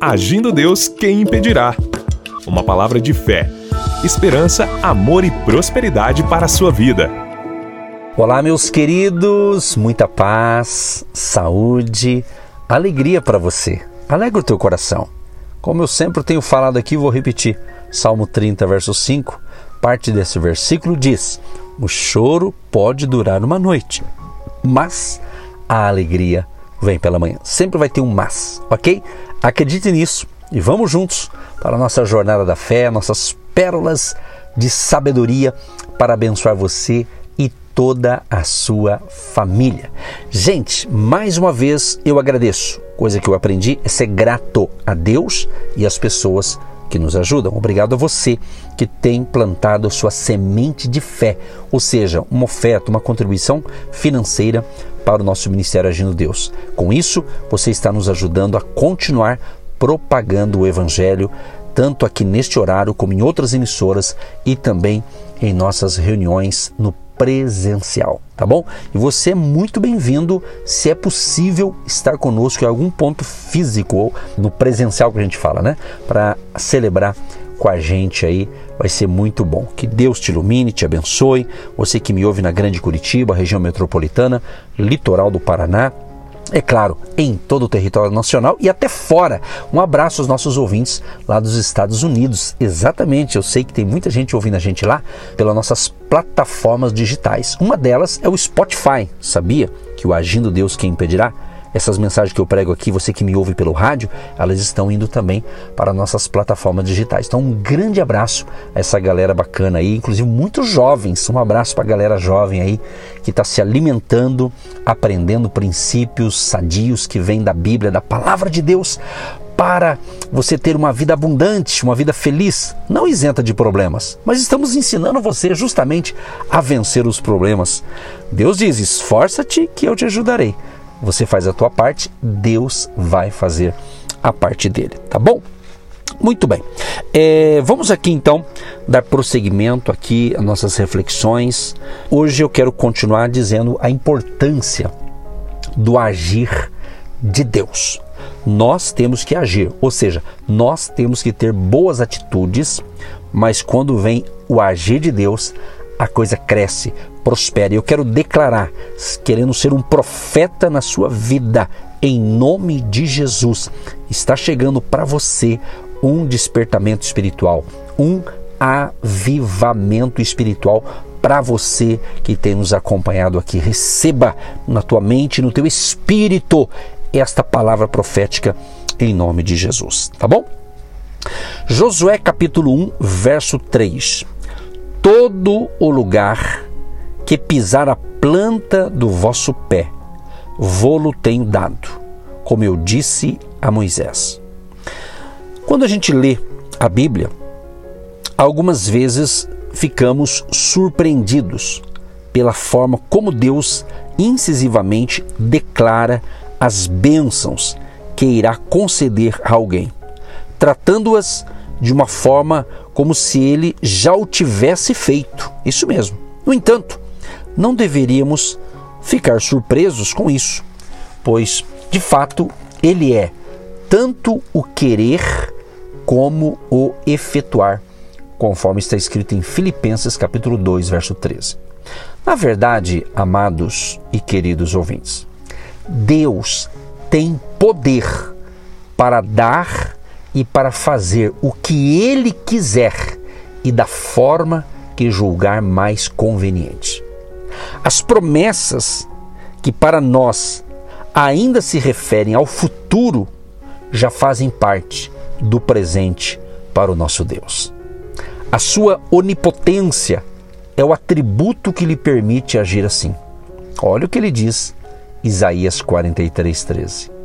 Agindo Deus, quem impedirá? Uma palavra de fé, esperança, amor e prosperidade para a sua vida. Olá, meus queridos, muita paz, saúde, alegria para você. Alegra o teu coração. Como eu sempre tenho falado aqui, vou repetir. Salmo 30, verso 5, parte desse versículo diz: O choro pode durar uma noite, mas a alegria vem pela manhã. Sempre vai ter um mas, ok? Acredite nisso e vamos juntos para a nossa jornada da fé, nossas pérolas de sabedoria para abençoar você e toda a sua família. Gente, mais uma vez eu agradeço. Coisa que eu aprendi é ser grato a Deus e às pessoas que nos ajudam. Obrigado a você que tem plantado sua semente de fé, ou seja, uma oferta, uma contribuição financeira para o nosso Ministério Agindo Deus. Com isso, você está nos ajudando a continuar propagando o Evangelho, tanto aqui neste horário como em outras emissoras e também em nossas reuniões no presencial, tá bom? E você é muito bem-vindo se é possível estar conosco em algum ponto físico ou no presencial que a gente fala, né? Para celebrar com a gente aí, vai ser muito bom. Que Deus te ilumine, te abençoe. Você que me ouve na Grande Curitiba, região metropolitana, litoral do Paraná, é claro, em todo o território nacional e até fora. Um abraço aos nossos ouvintes lá dos Estados Unidos. Exatamente, eu sei que tem muita gente ouvindo a gente lá pelas nossas plataformas digitais. Uma delas é o Spotify. Sabia que o Agindo Deus quem impedirá essas mensagens que eu prego aqui, você que me ouve pelo rádio, elas estão indo também para nossas plataformas digitais. Então, um grande abraço a essa galera bacana aí, inclusive muitos jovens. Um abraço para a galera jovem aí que está se alimentando, aprendendo princípios sadios que vêm da Bíblia, da palavra de Deus, para você ter uma vida abundante, uma vida feliz, não isenta de problemas. Mas estamos ensinando você justamente a vencer os problemas. Deus diz: esforça-te que eu te ajudarei você faz a tua parte, Deus vai fazer a parte dele, tá bom? Muito bem. É, vamos aqui então dar prosseguimento aqui às nossas reflexões. Hoje eu quero continuar dizendo a importância do agir de Deus. Nós temos que agir, ou seja, nós temos que ter boas atitudes, mas quando vem o agir de Deus, a coisa cresce, prospera. Eu quero declarar, querendo ser um profeta na sua vida, em nome de Jesus, está chegando para você um despertamento espiritual, um avivamento espiritual para você que tem nos acompanhado aqui. Receba na tua mente, no teu espírito, esta palavra profética em nome de Jesus, tá bom? Josué capítulo 1, verso 3 todo o lugar que pisar a planta do vosso pé, vô-lo tenho dado, como eu disse a Moisés. Quando a gente lê a Bíblia, algumas vezes ficamos surpreendidos pela forma como Deus incisivamente declara as bênçãos que irá conceder a alguém, tratando-as de uma forma como se ele já o tivesse feito. Isso mesmo. No entanto, não deveríamos ficar surpresos com isso, pois, de fato, ele é tanto o querer como o efetuar, conforme está escrito em Filipenses capítulo 2, verso 13. Na verdade, amados e queridos ouvintes, Deus tem poder para dar e para fazer o que ele quiser e da forma que julgar mais conveniente. As promessas que para nós ainda se referem ao futuro já fazem parte do presente para o nosso Deus. A sua onipotência é o atributo que lhe permite agir assim. Olha o que ele diz, Isaías 43, 13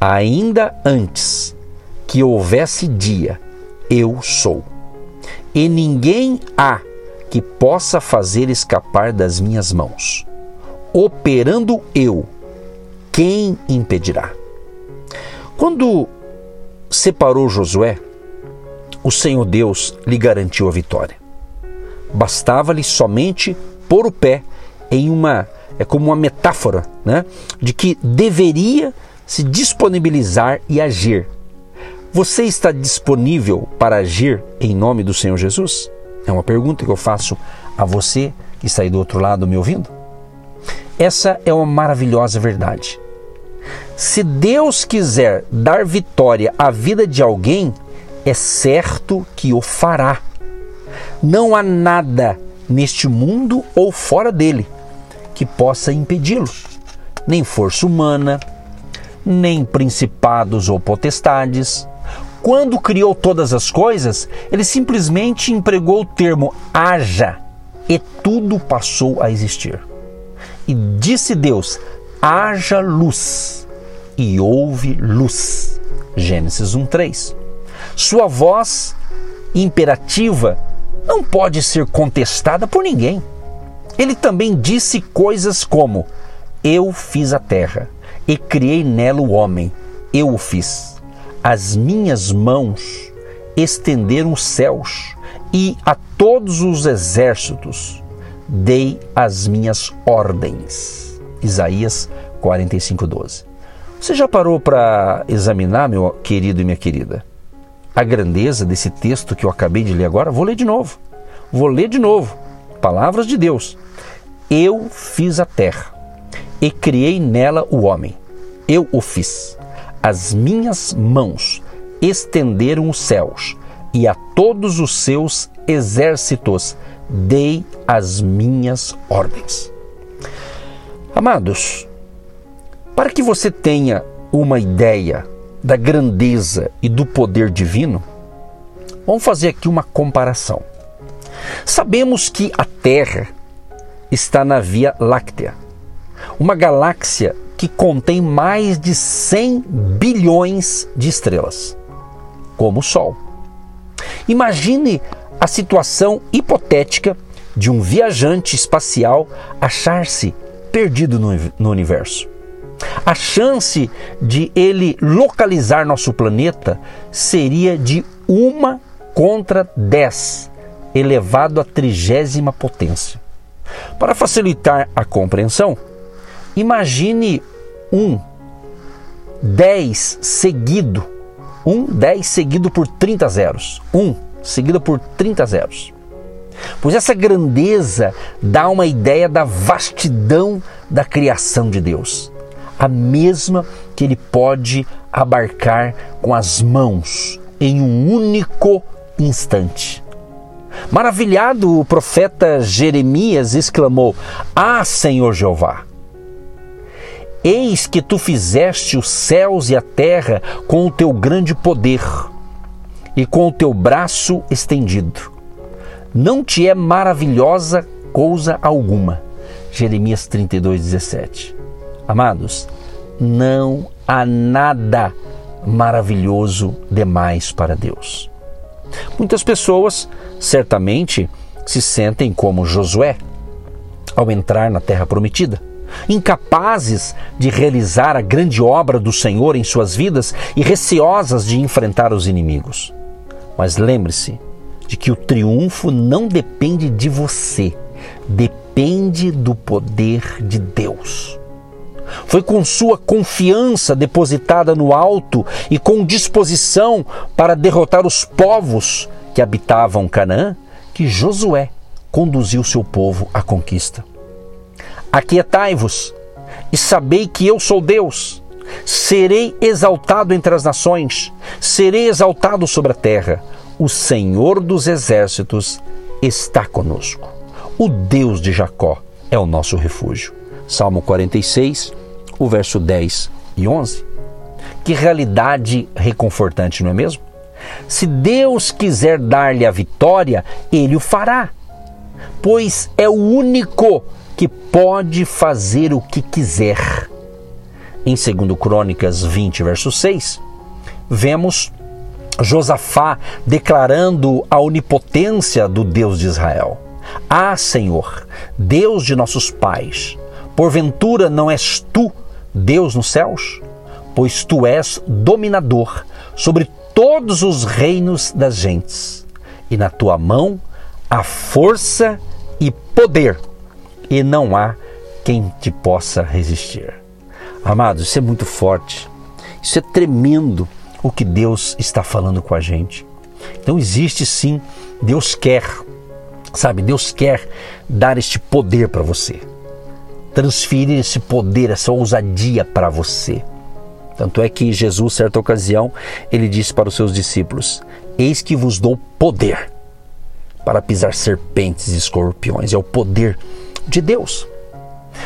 ainda antes que houvesse dia, eu sou. E ninguém há que possa fazer escapar das minhas mãos. Operando eu, quem impedirá? Quando separou Josué, o Senhor Deus lhe garantiu a vitória. Bastava-lhe somente pôr o pé em uma é como uma metáfora, né, de que deveria se disponibilizar e agir. Você está disponível para agir em nome do Senhor Jesus? É uma pergunta que eu faço a você que está aí do outro lado me ouvindo. Essa é uma maravilhosa verdade. Se Deus quiser dar vitória à vida de alguém, é certo que o fará. Não há nada neste mundo ou fora dele que possa impedi-lo. Nem força humana, nem principados ou potestades. Quando criou todas as coisas, ele simplesmente empregou o termo haja e tudo passou a existir. E disse Deus: haja luz, e houve luz. Gênesis 1:3. Sua voz imperativa não pode ser contestada por ninguém. Ele também disse coisas como: Eu fiz a terra e criei nela o homem, eu o fiz. As minhas mãos estenderam os céus e a todos os exércitos dei as minhas ordens. Isaías 45:12. Você já parou para examinar, meu querido e minha querida, a grandeza desse texto que eu acabei de ler agora? Vou ler de novo. Vou ler de novo. Palavras de Deus. Eu fiz a terra e criei nela o homem. Eu o fiz. As minhas mãos estenderam os céus e a todos os seus exércitos dei as minhas ordens. Amados, para que você tenha uma ideia da grandeza e do poder divino, vamos fazer aqui uma comparação. Sabemos que a Terra está na Via Láctea, uma galáxia que contém mais de 100 bilhões de estrelas, como o Sol. Imagine a situação hipotética de um viajante espacial achar-se perdido no, no, universo. A chance de ele localizar nosso planeta seria de uma contra 10, elevado à trigésima potência. Para facilitar a compreensão, imagine um 10 seguido, um 10 seguido por 30 zeros. 1 seguido por 30 zeros. Pois essa grandeza dá uma ideia da vastidão da criação de Deus, a mesma que ele pode abarcar com as mãos em um único instante. Maravilhado, o profeta Jeremias exclamou: Ah, Senhor Jeová! Eis que tu fizeste os céus e a terra com o teu grande poder e com o teu braço estendido. Não te é maravilhosa coisa alguma. Jeremias 32, 17. Amados, não há nada maravilhoso demais para Deus. Muitas pessoas certamente se sentem como Josué ao entrar na terra prometida, incapazes de realizar a grande obra do Senhor em suas vidas e receosas de enfrentar os inimigos. Mas lembre-se de que o triunfo não depende de você, depende do poder de Deus. Foi com sua confiança depositada no alto e com disposição para derrotar os povos que habitavam Canaã que Josué conduziu seu povo à conquista. Aquietai-vos e sabei que eu sou Deus. Serei exaltado entre as nações, serei exaltado sobre a terra. O Senhor dos exércitos está conosco. O Deus de Jacó é o nosso refúgio. Salmo 46, o verso 10 e 11. Que realidade reconfortante, não é mesmo? Se Deus quiser dar-lhe a vitória, ele o fará, pois é o único que pode fazer o que quiser. Em 2 Crônicas 20, verso 6, vemos Josafá declarando a onipotência do Deus de Israel. Ah, Senhor, Deus de nossos pais, porventura não és tu Deus nos céus? Pois tu és dominador sobre todos os reinos das gentes, e na tua mão há força e poder, e não há quem te possa resistir. Amados, isso é muito forte. Isso é tremendo o que Deus está falando com a gente. Então existe sim, Deus quer, sabe, Deus quer dar este poder para você. Transferir esse poder, essa ousadia para você. Tanto é que Jesus, certa ocasião, ele disse para os seus discípulos: Eis que vos dou poder para pisar serpentes e escorpiões. É o poder de Deus.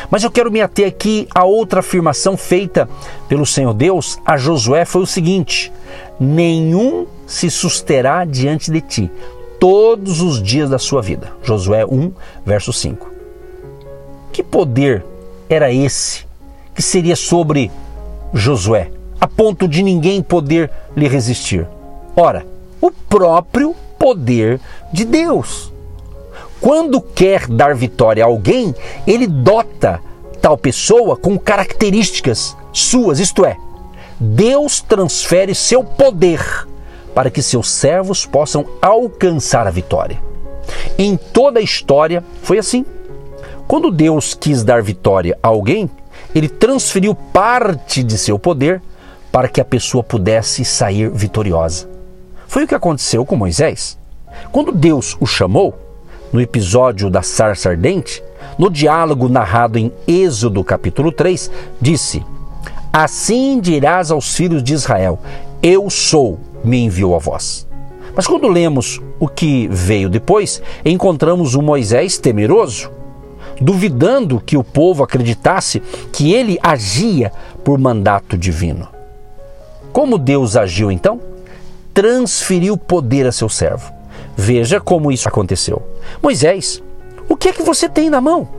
Mas eu quero me ater aqui a outra afirmação feita pelo Senhor Deus a Josué foi o seguinte: nenhum se susterá diante de ti todos os dias da sua vida. Josué 1, verso 5. Que poder era esse que seria sobre Josué, a ponto de ninguém poder lhe resistir? Ora, o próprio poder de Deus. Quando quer dar vitória a alguém, ele dota tal pessoa com características suas, isto é, Deus transfere seu poder para que seus servos possam alcançar a vitória. Em toda a história foi assim. Quando Deus quis dar vitória a alguém, ele transferiu parte de seu poder para que a pessoa pudesse sair vitoriosa. Foi o que aconteceu com Moisés. Quando Deus o chamou, no episódio da sarça ardente, no diálogo narrado em Êxodo capítulo 3, disse: Assim dirás aos filhos de Israel: Eu sou, me enviou a vós. Mas quando lemos o que veio depois, encontramos um Moisés temeroso, duvidando que o povo acreditasse que ele agia por mandato divino. Como Deus agiu então? Transferiu poder a seu servo. Veja como isso aconteceu. Moisés, o que é que você tem na mão?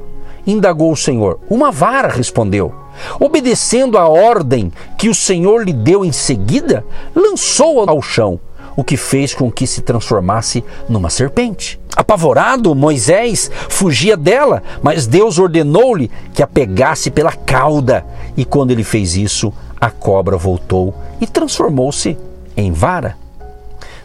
Indagou o Senhor. Uma vara, respondeu. Obedecendo a ordem que o Senhor lhe deu em seguida, lançou-a ao chão, o que fez com que se transformasse numa serpente. Apavorado, Moisés fugia dela, mas Deus ordenou-lhe que a pegasse pela cauda. E quando ele fez isso, a cobra voltou e transformou-se em vara.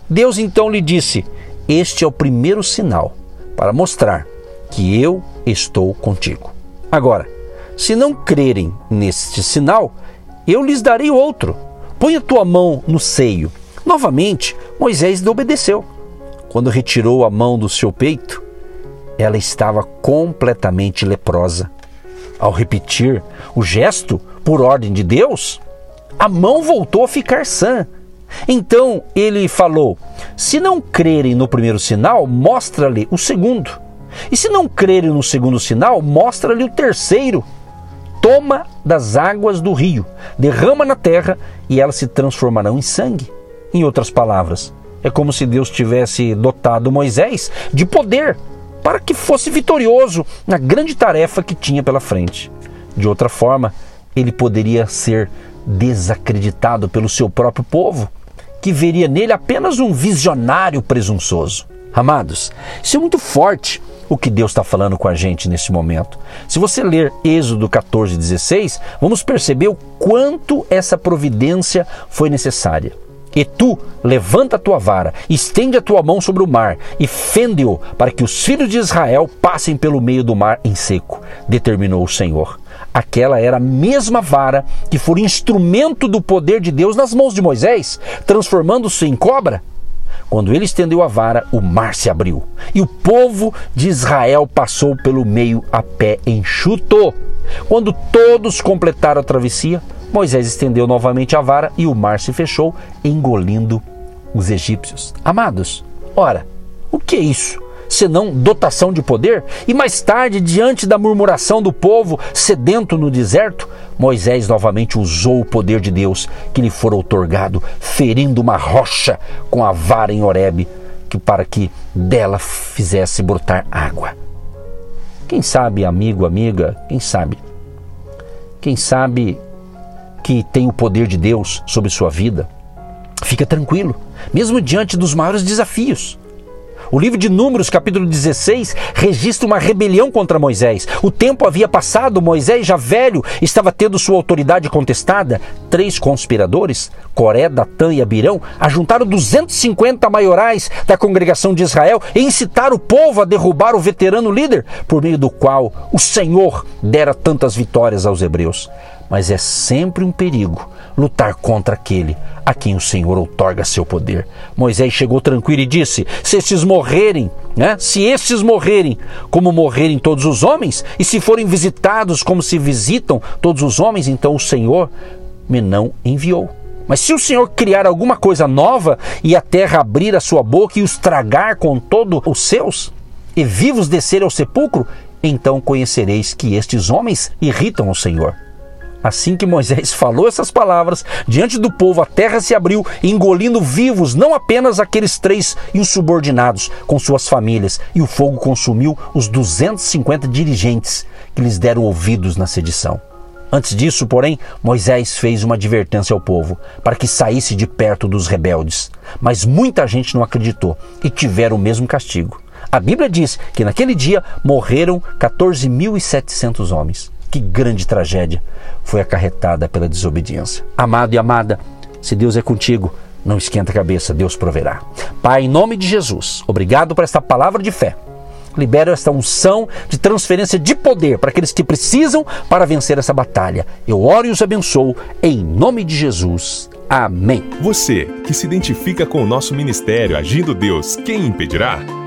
Deus então lhe disse: este é o primeiro sinal para mostrar que eu estou contigo. Agora, se não crerem neste sinal, eu lhes darei outro. Põe a tua mão no seio. Novamente, Moisés obedeceu. Quando retirou a mão do seu peito, ela estava completamente leprosa. Ao repetir o gesto por ordem de Deus, a mão voltou a ficar sã então ele falou: Se não crerem no primeiro sinal, mostra-lhe o segundo. E se não crerem no segundo sinal, mostra-lhe o terceiro. Toma das águas do rio, derrama na terra e elas se transformarão em sangue. Em outras palavras, é como se Deus tivesse dotado Moisés de poder para que fosse vitorioso na grande tarefa que tinha pela frente. De outra forma, ele poderia ser desacreditado pelo seu próprio povo que veria nele apenas um visionário presunçoso. Amados, isso é muito forte o que Deus está falando com a gente nesse momento. Se você ler Êxodo 14, 16, vamos perceber o quanto essa providência foi necessária. E tu levanta a tua vara, estende a tua mão sobre o mar e fende-o para que os filhos de Israel passem pelo meio do mar em seco, determinou o Senhor. Aquela era a mesma vara que foi instrumento do poder de Deus nas mãos de Moisés, transformando-se em cobra. Quando ele estendeu a vara, o mar se abriu e o povo de Israel passou pelo meio a pé enxuto. Quando todos completaram a travessia, Moisés estendeu novamente a vara e o mar se fechou, engolindo os egípcios. Amados, ora, o que é isso? Senão dotação de poder? E mais tarde, diante da murmuração do povo sedento no deserto, Moisés novamente usou o poder de Deus que lhe fora otorgado, ferindo uma rocha com a vara em Horebe, que para que dela fizesse brotar água. Quem sabe, amigo, amiga, quem sabe? Quem sabe que tem o poder de Deus sobre sua vida? Fica tranquilo, mesmo diante dos maiores desafios. O livro de Números, capítulo 16, registra uma rebelião contra Moisés. O tempo havia passado, Moisés, já velho, estava tendo sua autoridade contestada. Três conspiradores, Coré, Datã e Abirão, ajuntaram 250 maiorais da congregação de Israel e incitaram o povo a derrubar o veterano líder, por meio do qual o Senhor dera tantas vitórias aos hebreus. Mas é sempre um perigo lutar contra aquele a quem o Senhor outorga seu poder. Moisés chegou tranquilo e disse: Se esses morrerem, né? Se esses morrerem, como morrerem todos os homens, e se forem visitados como se visitam todos os homens, então o Senhor me não enviou. Mas se o Senhor criar alguma coisa nova e a terra abrir a sua boca e os tragar com todos os seus, e vivos descer ao sepulcro, então conhecereis que estes homens irritam o Senhor. Assim que Moisés falou essas palavras, diante do povo a terra se abriu, engolindo vivos não apenas aqueles três insubordinados com suas famílias, e o fogo consumiu os 250 dirigentes que lhes deram ouvidos na sedição. Antes disso, porém, Moisés fez uma advertência ao povo para que saísse de perto dos rebeldes. Mas muita gente não acreditou e tiveram o mesmo castigo. A Bíblia diz que naquele dia morreram 14.700 homens. Que grande tragédia foi acarretada pela desobediência. Amado e amada, se Deus é contigo, não esquenta a cabeça, Deus proverá. Pai, em nome de Jesus, obrigado por esta palavra de fé libero esta unção de transferência de poder para aqueles que precisam para vencer essa batalha. Eu oro e os abençoo em nome de Jesus. Amém. Você que se identifica com o nosso ministério Agindo Deus, quem impedirá?